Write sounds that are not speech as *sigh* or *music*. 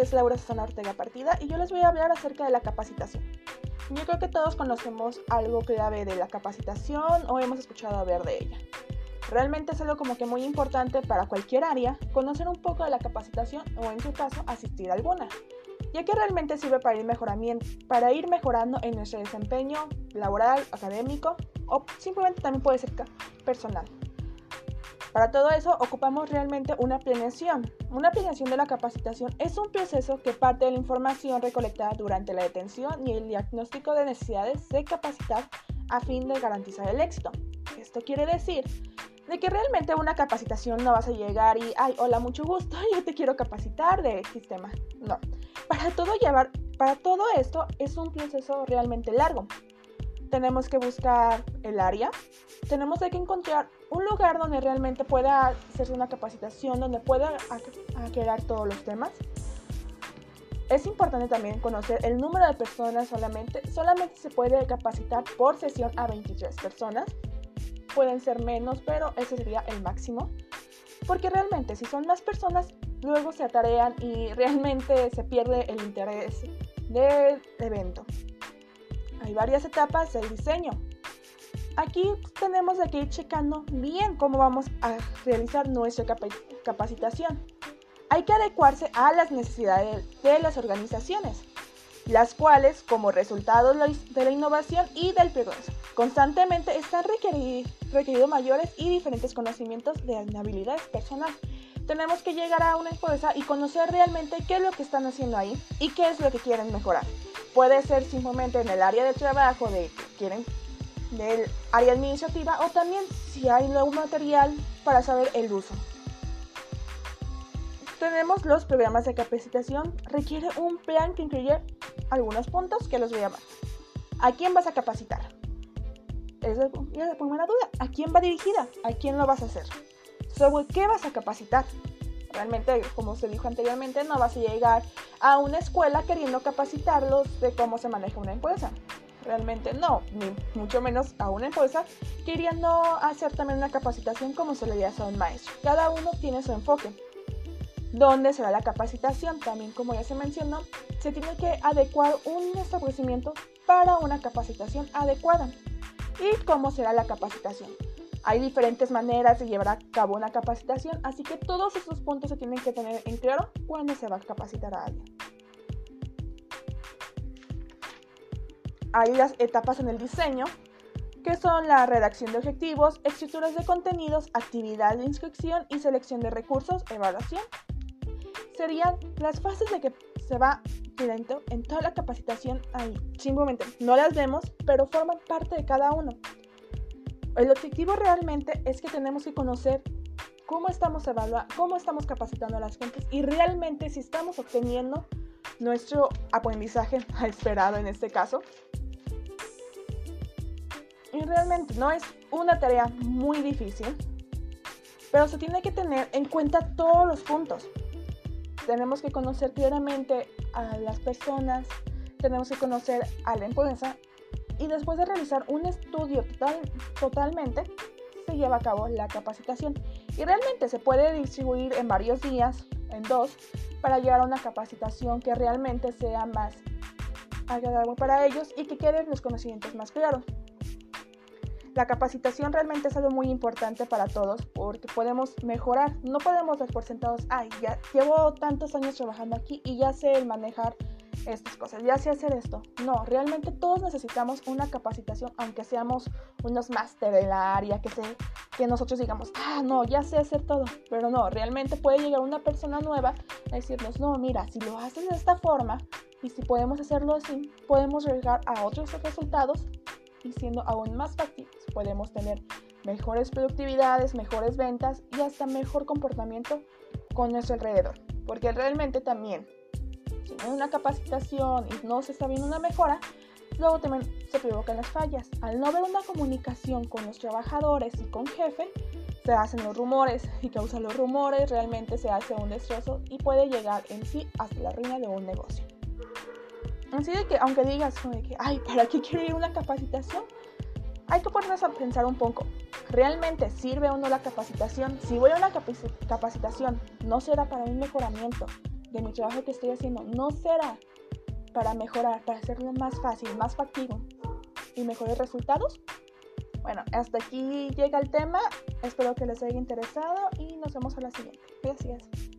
es Laura Susana Ortega Partida y yo les voy a hablar acerca de la capacitación. Yo creo que todos conocemos algo clave de la capacitación o hemos escuchado hablar de ella. Realmente es algo como que muy importante para cualquier área conocer un poco de la capacitación o en su caso asistir a alguna, ya que realmente sirve para ir, para ir mejorando en nuestro desempeño laboral, académico o simplemente también puede ser personal. Para todo eso ocupamos realmente una planeación. Una planeación de la capacitación es un proceso que parte de la información recolectada durante la detención y el diagnóstico de necesidades de capacitar a fin de garantizar el éxito. Esto quiere decir de que realmente una capacitación no vas a llegar y, ay, hola, mucho gusto, *laughs* yo te quiero capacitar de sistema. No. Para todo llevar, para todo esto es un proceso realmente largo tenemos que buscar el área, tenemos que encontrar un lugar donde realmente pueda hacerse una capacitación, donde pueda aclarar todos los temas. Es importante también conocer el número de personas solamente. Solamente se puede capacitar por sesión a 23 personas. Pueden ser menos, pero ese sería el máximo. Porque realmente si son más personas, luego se atarean y *laughs* realmente se pierde el interés del evento hay varias etapas del diseño. Aquí tenemos que ir checando bien cómo vamos a realizar nuestra capacitación. Hay que adecuarse a las necesidades de las organizaciones, las cuales, como resultado de la innovación y del progreso, constantemente están requeridos mayores y diferentes conocimientos de habilidades personales. Tenemos que llegar a una empresa y conocer realmente qué es lo que están haciendo ahí y qué es lo que quieren mejorar. Puede ser simplemente en el área de trabajo de que quieren del área administrativa o también si hay nuevo material para saber el uso. Tenemos los programas de capacitación. Requiere un plan que incluye algunos puntos que los voy a llamar. ¿A quién vas a capacitar? Es la primera duda. ¿A quién va dirigida? ¿A quién lo vas a hacer? ¿Sobre qué vas a capacitar? Realmente, como se dijo anteriormente, no vas a llegar a una escuela queriendo capacitarlos de cómo se maneja una empresa. Realmente no, ni mucho menos a una empresa queriendo hacer también una capacitación como se le diría a un maestro. Cada uno tiene su enfoque. ¿Dónde será la capacitación? También, como ya se mencionó, se tiene que adecuar un establecimiento para una capacitación adecuada. ¿Y cómo será la capacitación? Hay diferentes maneras de llevar a cabo una capacitación, así que todos esos puntos se tienen que tener en claro cuando se va a capacitar a alguien. Hay las etapas en el diseño, que son la redacción de objetivos, estructuras de contenidos, actividad de inscripción y selección de recursos, evaluación. Serían las fases de que se va dentro en toda la capacitación ahí. Simplemente no las vemos, pero forman parte de cada uno. El objetivo realmente es que tenemos que conocer cómo estamos evaluando, cómo estamos capacitando a las gentes y realmente si estamos obteniendo nuestro aprendizaje *laughs* esperado en este caso. Realmente no es una tarea muy difícil, pero se tiene que tener en cuenta todos los puntos. Tenemos que conocer claramente a las personas, tenemos que conocer a la empresa y después de realizar un estudio total, totalmente, se lleva a cabo la capacitación. Y realmente se puede distribuir en varios días, en dos, para llevar a una capacitación que realmente sea más agradable para ellos y que queden los conocimientos más claros. La capacitación realmente es algo muy importante para todos porque podemos mejorar. No podemos dar por sentados, ay, ya llevo tantos años trabajando aquí y ya sé manejar estas cosas, ya sé hacer esto. No, realmente todos necesitamos una capacitación, aunque seamos unos máster de la área, que, que nosotros digamos, ah, no, ya sé hacer todo. Pero no, realmente puede llegar una persona nueva a decirnos, no, mira, si lo haces de esta forma y si podemos hacerlo así, podemos llegar a otros resultados y siendo aún más factibles, podemos tener mejores productividades, mejores ventas y hasta mejor comportamiento con nuestro alrededor. Porque realmente también si no hay una capacitación y no se está viendo una mejora, luego también se provocan las fallas. Al no haber una comunicación con los trabajadores y con jefe, se hacen los rumores y causan los rumores, realmente se hace un destrozo y puede llegar en sí hasta la ruina de un negocio. Así de que, aunque digas, que, ay, ¿para qué quiero ir a una capacitación? Hay que ponernos a pensar un poco. ¿Realmente sirve o no la capacitación? Si voy a una capacitación, no será para un mejoramiento, de mi trabajo que estoy haciendo no será para mejorar, para hacerlo más fácil, más factible y mejores resultados? Bueno, hasta aquí llega el tema. Espero que les haya interesado y nos vemos a la siguiente. Gracias.